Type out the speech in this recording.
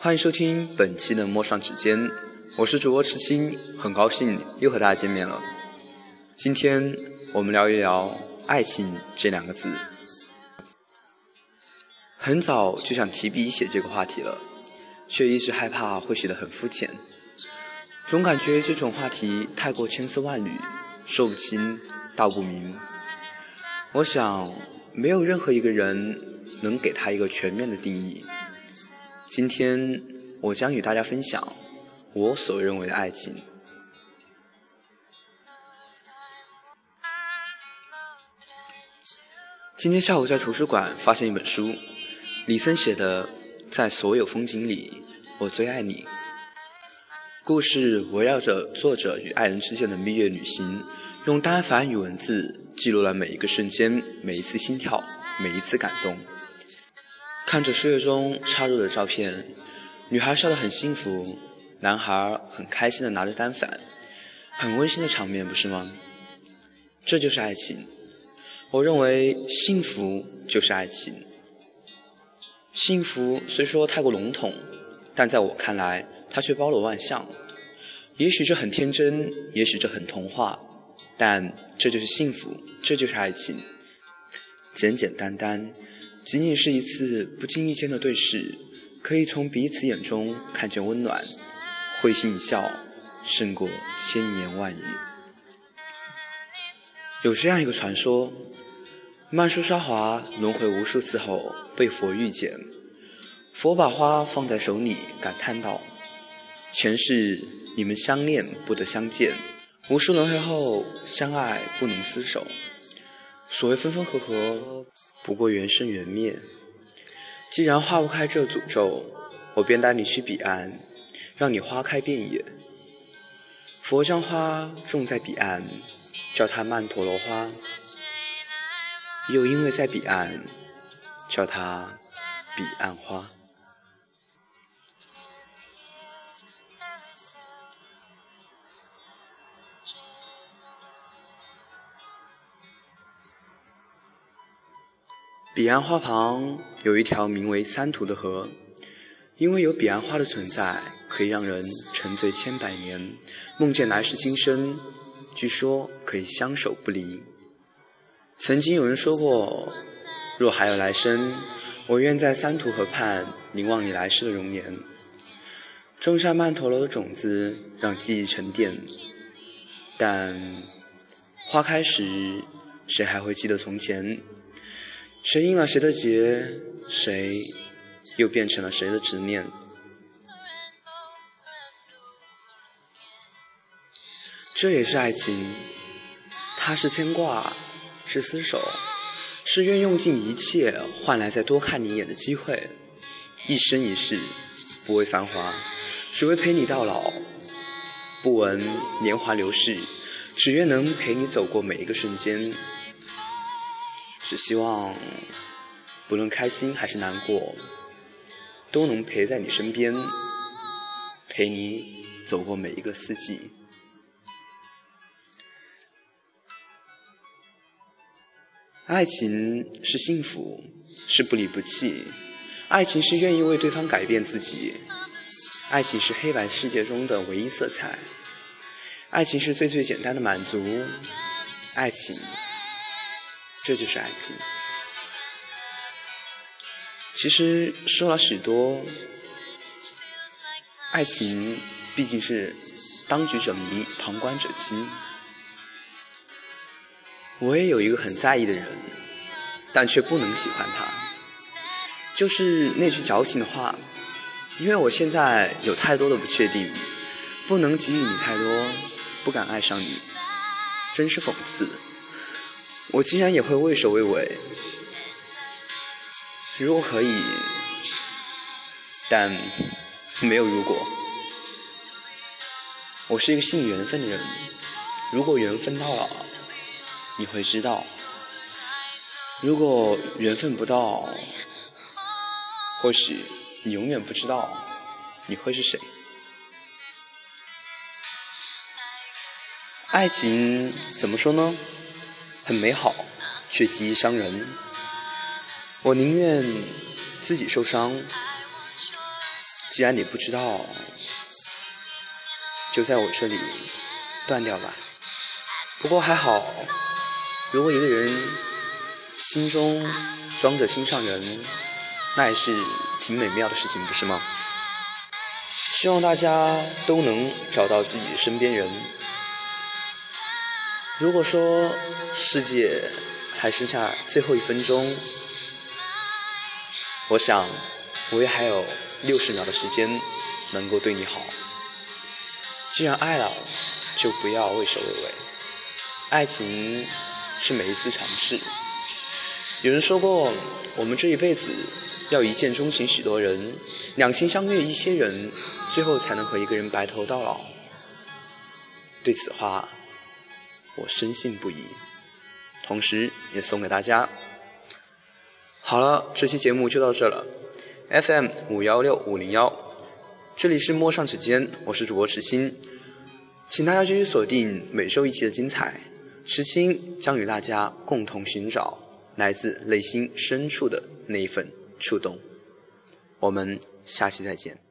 欢迎收听本期的陌上指尖，我是主播赤心，很高兴又和大家见面了。今天我们聊一聊爱情这两个字。很早就想提笔写这个话题了，却一直害怕会写得很肤浅，总感觉这种话题太过千丝万缕，说不清道不明。我想，没有任何一个人能给他一个全面的定义。今天我将与大家分享我所认为的爱情。今天下午在图书馆发现一本书，李森写的《在所有风景里，我最爱你》。故事围绕着作者与爱人之间的蜜月旅行，用单反与文字记录了每一个瞬间、每一次心跳、每一次感动。看着书页中插入的照片，女孩笑得很幸福，男孩很开心的拿着单反，很温馨的场面，不是吗？这就是爱情。我认为幸福就是爱情。幸福虽说太过笼统，但在我看来，它却包罗万象。也许这很天真，也许这很童话，但这就是幸福，这就是爱情。简简单单。仅仅是一次不经意间的对视，可以从彼此眼中看见温暖，会心一笑，胜过千言万语。有这样一个传说：曼殊沙华轮回无数次后被佛遇见，佛把花放在手里，感叹道：“前世你们相恋不得相见，无数轮回后相爱不能厮守。所谓分分合合。”不过缘生缘灭，既然化不开这诅咒，我便带你去彼岸，让你花开遍野。佛将花种在彼岸，叫它曼陀罗花；又因为在彼岸，叫它彼岸花。彼岸花旁有一条名为三途的河，因为有彼岸花的存在，可以让人沉醉千百年，梦见来世今生，据说可以相守不离。曾经有人说过，若还有来生，我愿在三途河畔凝望你来世的容颜，种下曼陀罗的种子，让记忆沉淀。但花开时，谁还会记得从前？谁应了谁的劫，谁又变成了谁的执念？这也是爱情，它是牵挂，是厮守，是愿用尽一切换来再多看你一眼的机会。一生一世，不为繁华，只为陪你到老。不闻年华流逝，只愿能陪你走过每一个瞬间。只希望，不论开心还是难过，都能陪在你身边，陪你走过每一个四季。爱情是幸福，是不离不弃；爱情是愿意为对方改变自己；爱情是黑白世界中的唯一色彩；爱情是最最简单的满足；爱情。这就是爱情。其实说了许多，爱情毕竟是当局者迷，旁观者清。我也有一个很在意的人，但却不能喜欢他。就是那句矫情的话，因为我现在有太多的不确定，不能给予你太多，不敢爱上你，真是讽刺。我竟然也会畏首畏尾，如果可以，但没有如果。我是一个信缘分的人，如果缘分到了，你会知道；如果缘分不到，或许你永远不知道你会是谁。爱情怎么说呢？很美好，却极易伤人。我宁愿自己受伤，既然你不知道，就在我这里断掉吧。不过还好，如果一个人心中装着心上人，那也是挺美妙的事情，不是吗？希望大家都能找到自己身边人。如果说世界还剩下最后一分钟，我想我也还有六十秒的时间能够对你好。既然爱了，就不要畏首畏尾。爱情是每一次尝试。有人说过，我们这一辈子要一见钟情许多人，两情相悦一些人，最后才能和一个人白头到老。对此话，我深信不疑，同时也送给大家。好了，这期节目就到这了。FM 五幺六五零幺，这里是陌上指尖，我是主播池鑫，请大家继续锁定每周一期的精彩，池鑫将与大家共同寻找。来自内心深处的那一份触动，我们下期再见。